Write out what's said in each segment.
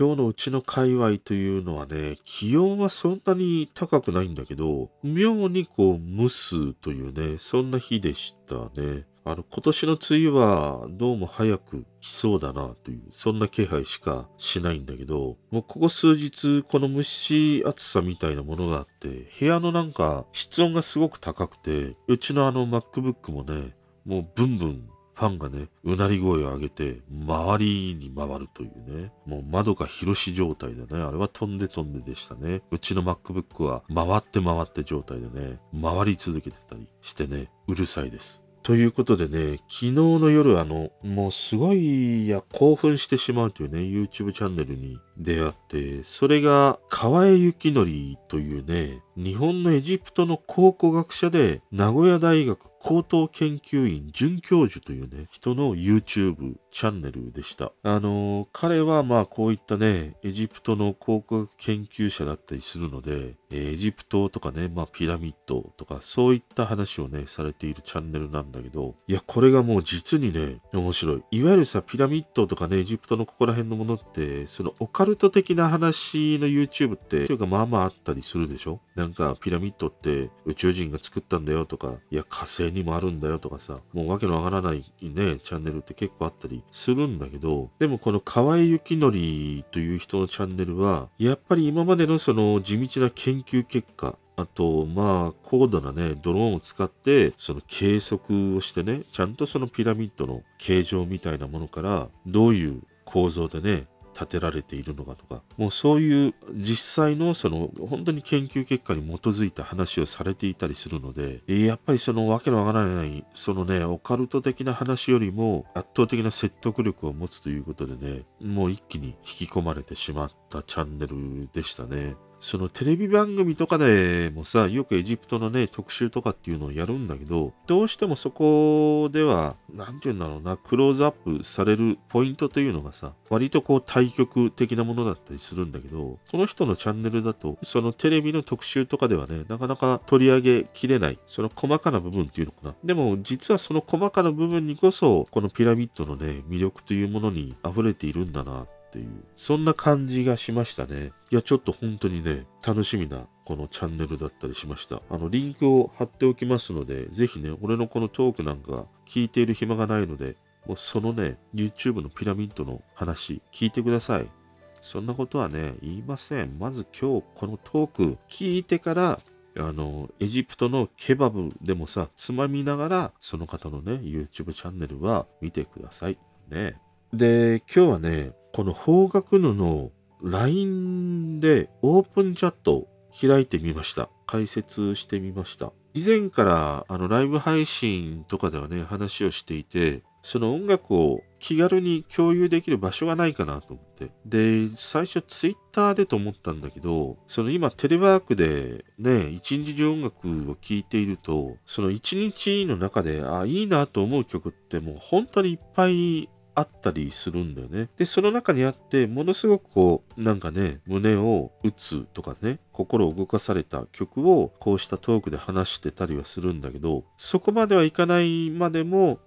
今日のうちの界隈というのはね、気温はそんなに高くないんだけど、妙にこう蒸すというね、そんな日でしたね。あの、今年の梅雨はどうも早く来そうだなという、そんな気配しかしないんだけど、もうここ数日この蒸し暑さみたいなものがあって、部屋のなんか室温がすごく高くて、うちのあの MacBook もね、もうブンブンファンがね、うなり声を上げて、周りに回るというね、もう窓が広し状態でね、あれは飛んで飛んででしたね。うちの MacBook は回って回って状態でね、回り続けてたりしてね、うるさいです。ということでね、昨日の夜あの、もうすごい、いや、興奮してしまうというね、YouTube チャンネルに出会って、それが、河江幸則というね、日本のエジプトの考古学者で、名古屋大学高等研究員准教授というね、人の YouTube チャンネルでした。あの、彼はまあこういったね、エジプトの考古学研究者だったりするので、エジプトとかね、まあピラミッドとかそういった話をね、されているチャンネルなんだけど、いや、これがもう実にね、面白い。いわゆるさ、ピラミッドとかね、エジプトのここら辺のものって、そのオカルト的な話の YouTube って、というかまあまああったりするでしょ？なんかピラミッドって宇宙人が作ったんだよとか、いや火星にもあるんだよとかさ、もうわけのわからないね、チャンネルって結構あったりするんだけど、でもこの河合幸則という人のチャンネルは、やっぱり今までのその地道な研究結果、あと、まあ、高度なね、ドローンを使って、その計測をしてね、ちゃんとそのピラミッドの形状みたいなものから、どういう構造でね、建てられているのかとか、もうそういう実際のその本当に研究結果に基づいた話をされていたりするので、やっぱりそのわけのわからない、そのね、オカルト的な話よりも圧倒的な説得力を持つということでね、もう一気に引き込まれてしまったチャンネルでしたね。そのテレビ番組とかでもさ、よくエジプトのね、特集とかっていうのをやるんだけど、どうしてもそこでは、なんて言うんだろうな、クローズアップされるポイントというのがさ、割とこう対極的なものだったりするんだけど、この人のチャンネルだと、そのテレビの特集とかではね、なかなか取り上げきれない、その細かな部分っていうのかな。でも、実はその細かな部分にこそ、このピラミッドのね、魅力というものに溢れているんだなっていう、そんな感じがしましたね。いや、ちょっと本当にね、楽しみなこのチャンネルだったりしました。あの、リンクを貼っておきますので、ぜひね、俺のこのトークなんか聞いている暇がないので、もうそのね、YouTube のピラミッドの話、聞いてください。そんなことはね、言いません。まず今日このトーク聞いてから、あの、エジプトのケバブでもさ、つまみながら、その方のね、YouTube チャンネルは見てください。ね。で、今日はね、この方角のの LINE でオープンチャットを開いてみました。解説してみました。以前からあのライブ配信とかではね、話をしていて、その音楽を気軽に共有できる場所がないかなと思って。で、最初ツイッターでと思ったんだけど、その今テレワークでね、一日中音楽を聴いていると、その一日の中で、あ、いいなと思う曲ってもう本当にいっぱいあったりするんだよね。で、その中にあって、ものすごくこう、なんかね、胸を打つとかね、心を動かされた曲を、こうしたトークで話してたりはするんだけど、そこまではいかないまでも、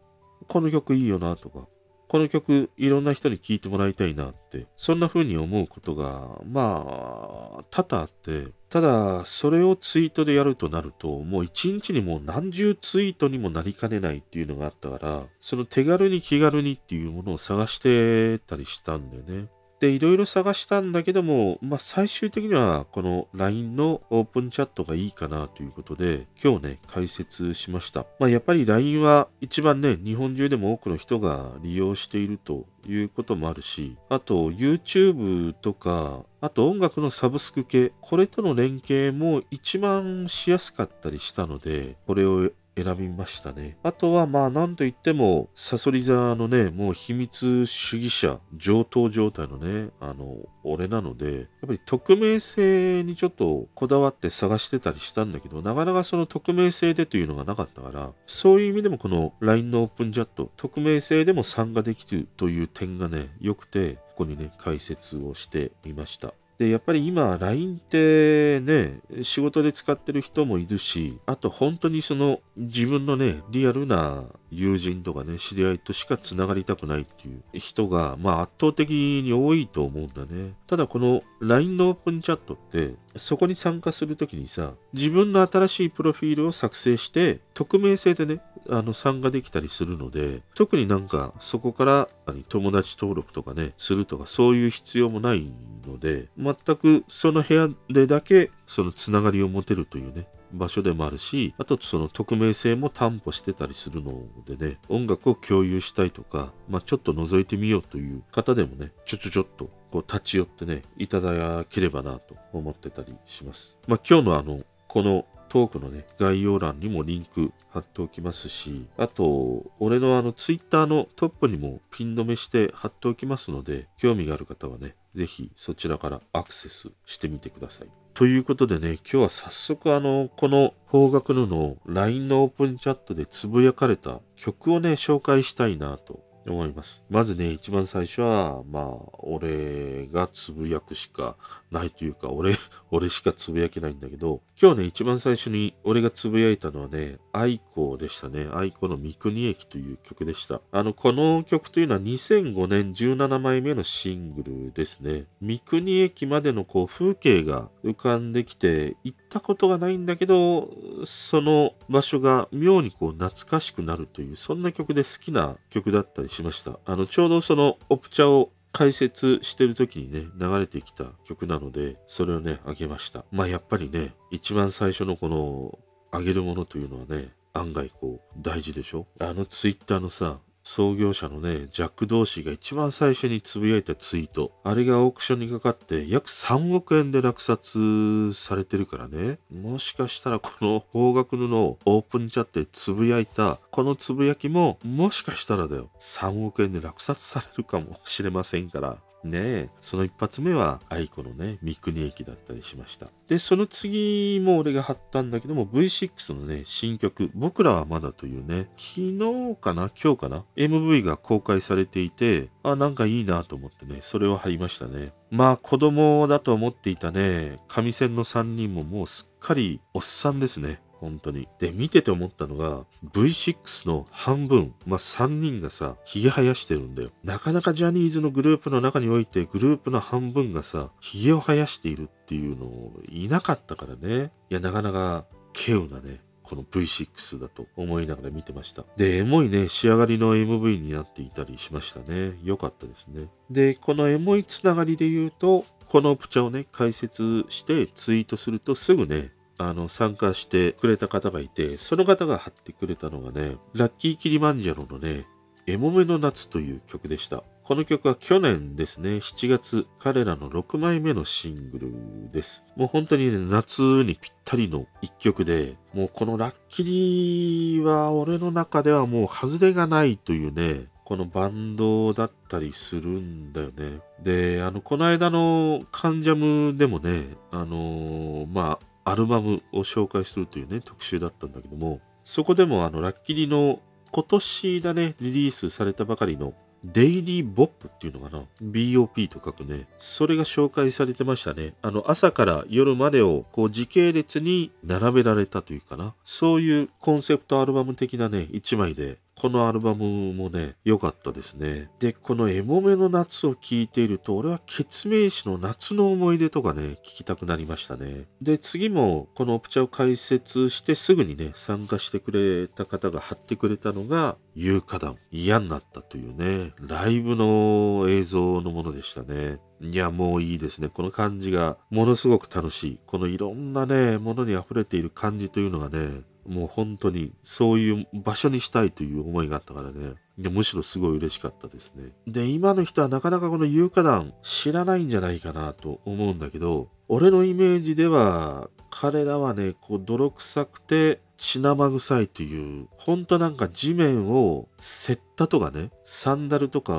この曲いいよなとか、この曲いろんな人に聴いてもらいたいなって、そんな風に思うことが、まあ、多々あって、ただ、それをツイートでやるとなると、もう一日にもう何十ツイートにもなりかねないっていうのがあったから、その手軽に気軽にっていうものを探してたりしたんだよね。で、いろいろ探したんだけども、まあ最終的にはこの LINE のオープンチャットがいいかなということで、今日ね、解説しました。まあやっぱり LINE は一番ね、日本中でも多くの人が利用しているということもあるし、あと YouTube とか、あと音楽のサブスク系、これとの連携も一番しやすかったりしたので、これを選びましたね。あとはまあ何と言っても、サソリ座のね、もう秘密主義者、上等状態のね、あの、俺なので、やっぱり匿名性にちょっとこだわって探してたりしたんだけど、なかなかその匿名性でというのがなかったから、そういう意味でもこの LINE のオープンチャット、匿名性でも参加できるという点がね、良くて、ここにね、解説をしてみました。で、やっぱり今、LINE ってね、仕事で使ってる人もいるし、あと本当にその自分のね、リアルな友人とかね、知り合いとしか繋がりたくないっていう人が、まあ圧倒的に多いと思うんだね。ただこの LINE のオープンチャットって、そこに参加するときにさ、自分の新しいプロフィールを作成して、匿名性でね、あの参加できたりするので、特になんかそこから友達登録とかね、するとかそういう必要もないので、全くその部屋でだけそのつながりを持てるというね、場所でもあるし、あとその匿名性も担保してたりするのでね、音楽を共有したいとか、まあちょっと覗いてみようという方でもね、ちょちょちょっとこう立ち寄ってね、いただければなと思ってたりします。まあ今日のあの、このトークのね、概要欄にもリンク貼っておきますし、あと、俺のあのツイッターのトップにもピン止めして貼っておきますので、興味がある方はね、ぜひそちらからアクセスしてみてください。ということでね、今日は早速あの、この方角のの LINE のオープンチャットでつぶやかれた曲をね、紹介したいなと思います。まずね、一番最初は、まあ、俺がつぶやくしかないというか、俺、俺しかつぶやけないんだけど、今日ね、一番最初に俺がつぶやいたのはね、愛子でしたね。愛子の三国駅という曲でした。あの、この曲というのは2005年17枚目のシングルですね。三国駅までのこう風景が浮かんできて、行ったことがないんだけど、その場所が妙にこう懐かしくなるという、そんな曲で好きな曲だったりしました。あの、ちょうどそのオプチャを解説してる時にね、流れてきた曲なので、それをね、あげました。まあやっぱりね、一番最初のこの、あげるものというのはね、案外こう、大事でしょ？あのツイッターのさ、創業者のね、ジャック・同士が一番最初につぶやいたツイート。あれがオークションにかかって約3億円で落札されてるからね。もしかしたらこの方角布をオープンチャットでつぶやいたこのつぶやきももしかしたらだよ。3億円で落札されるかもしれませんから。ねえ、その一発目は愛子のね、三国駅だったりしました。で、その次も俺が貼ったんだけども、V6 のね、新曲、僕らはまだというね、昨日かな今日かな ?MV が公開されていて、あ、なんかいいなと思ってね、それを貼りましたね。まあ子供だと思っていたね、上線の3人ももうすっかりおっさんですね。本当に。で、見てて思ったのが、V6 の半分、まあ、3人がさ、髭生やしてるんだよ。なかなかジャニーズのグループの中において、グループの半分がさ、髭を生やしているっていうのをいなかったからね。いや、なかなか、稀有なね、この V6 だと思いながら見てました。で、エモいね、仕上がりの MV になっていたりしましたね。良かったですね。で、このエモいつながりで言うと、このプチャをね、解説してツイートするとすぐね、あの、参加してくれた方がいて、その方が貼ってくれたのがね、ラッキーキリマンジャロのね、エモメの夏という曲でした。この曲は去年ですね、7月、彼らの6枚目のシングルです。もう本当にね、夏にぴったりの一曲で、もうこのラッキリは俺の中ではもう外れがないというね、このバンドだったりするんだよね。で、あの、この間のカンジャムでもね、あのー、まあ、アルバムを紹介するというね、特集だったんだけども、そこでもあの、ラッキリの今年だね、リリースされたばかりのデイリーボップっていうのかな ?BOP と書くね。それが紹介されてましたね。あの、朝から夜までをこう時系列に並べられたというかな。そういうコンセプトアルバム的なね、一枚でこのアルバムもね、良かったですね。で、このエモメの夏を聴いていると、俺は決命詞の夏の思い出とかね、聞きたくなりましたね。で、次もこのオプチャを解説してすぐにね、参加してくれた方が貼ってくれたのが、有価団。嫌になったというね、ライブの映像のものでしたね。いや、もういいですね。この感じがものすごく楽しい。このいろんなね、ものに溢れている感じというのがね、もう本当にそういう場所にしたいという思いがあったからね。でむしろすごい嬉しかったですね。で、今の人はなかなかこの有価団知らないんじゃないかなと思うんだけど、俺のイメージでは彼らはね、こう泥臭くて血生臭いという、ほんとなんか地面をセッタとかね、サンダルとか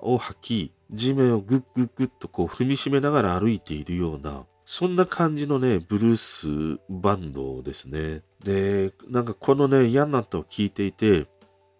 を履き、地面をグッグッグッとこう踏みしめながら歩いているような、そんな感じのね、ブルースバンドですね。で、なんかこのね、嫌なったを聞いていて、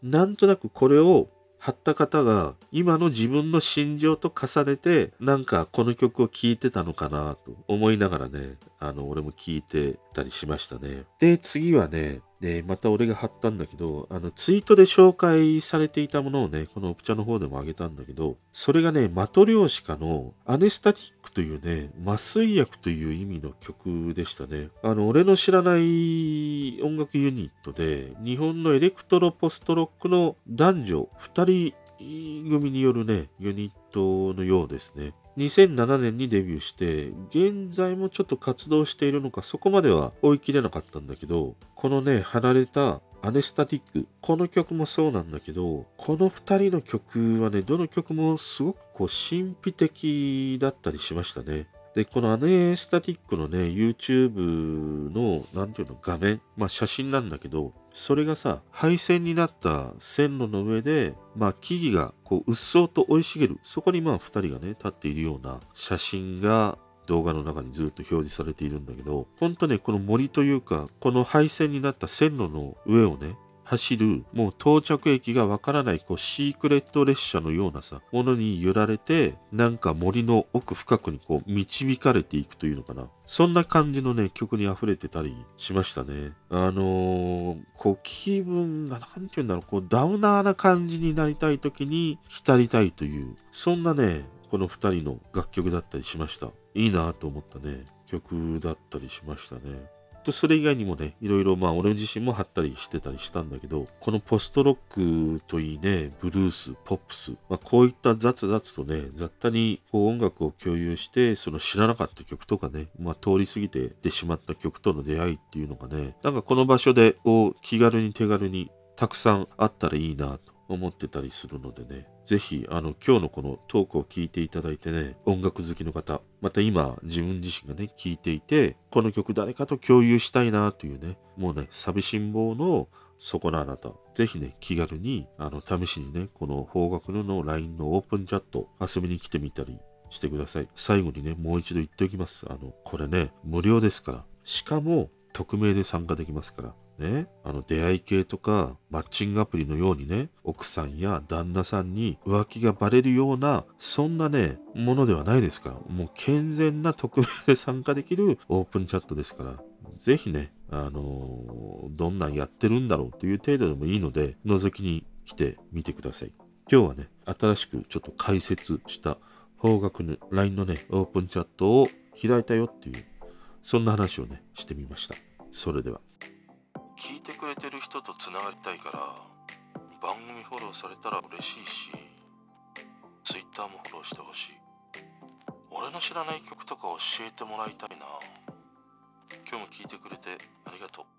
なんとなくこれを貼った方が今の自分の心情と重ねてなんかこの曲を聴いてたのかなと思いながらねあの俺も聴いてたりしましたねで次はねで、また俺が貼ったんだけど、あの、ツイートで紹介されていたものをね、このオプチャの方でもあげたんだけど、それがね、マトリョーシカのアネスタティックというね、麻酔薬という意味の曲でしたね。あの、俺の知らない音楽ユニットで、日本のエレクトロポストロックの男女2人組によるね、ユニットのようですね。2007年にデビューして、現在もちょっと活動しているのか、そこまでは追い切れなかったんだけど、このね、離れたアネスタティック。この曲もそうなんだけど、この2人の曲はね、どの曲もすごくこう神秘的だったりしましたね。で、このアネスタティックのね、YouTube の、なんていうの、画面、まあ写真なんだけど、それがさ、配線になった線路の上で、まあ木々がこう、うっそうと生い茂る、そこにまあ二人がね、立っているような写真が動画の中にずっと表示されているんだけど、ほんとね、この森というか、この配線になった線路の上をね、走る、もう到着駅がわからない、こう、シークレット列車のようなさ、ものに揺られて、なんか森の奥深くにこう、導かれていくというのかな。そんな感じのね、曲に溢れてたりしましたね。あのー、こう、気分が、なんて言うんだろう、こう、ダウナーな感じになりたい時に浸りたいという、そんなね、この二人の楽曲だったりしました。いいなと思ったね、曲だったりしましたね。とそれ以外にもね、いろいろまあ俺自身も貼ったりしてたりしたんだけど、このポストロックといいね、ブルース、ポップス、まあこういった雑々とね、雑多にこう音楽を共有して、その知らなかった曲とかね、まあ通り過ぎてってしまった曲との出会いっていうのがね、なんかこの場所でこう気軽に手軽にたくさんあったらいいなと思ってたりするのでね、ぜひ、あの、今日のこのトークを聞いていただいてね、音楽好きの方、また今、自分自身がね、聞いていて、この曲誰かと共有したいなというね、もうね、寂しん坊のそこのあなた、ぜひね、気軽に、あの、試しにね、この方角のの LINE のオープンチャット遊びに来てみたりしてください。最後にね、もう一度言っておきます。あの、これね、無料ですから。しかも、匿名で参加できますから。ね、あの出会い系とかマッチングアプリのようにね、奥さんや旦那さんに浮気がバレるような、そんなね、ものではないですから、もう健全な匿名で参加できるオープンチャットですから、ぜひね、あのー、どんなんやってるんだろうという程度でもいいので、覗きに来てみてください。今日はね、新しくちょっと解説した方角の LINE のね、オープンチャットを開いたよっていう、そんな話をね、してみました。それでは。聞いてくれてる人とつながりたいから番組フォローされたら嬉しいし Twitter もフォローしてほしい俺の知らない曲とか教えてもらいたいな今日も聞いてくれてありがとう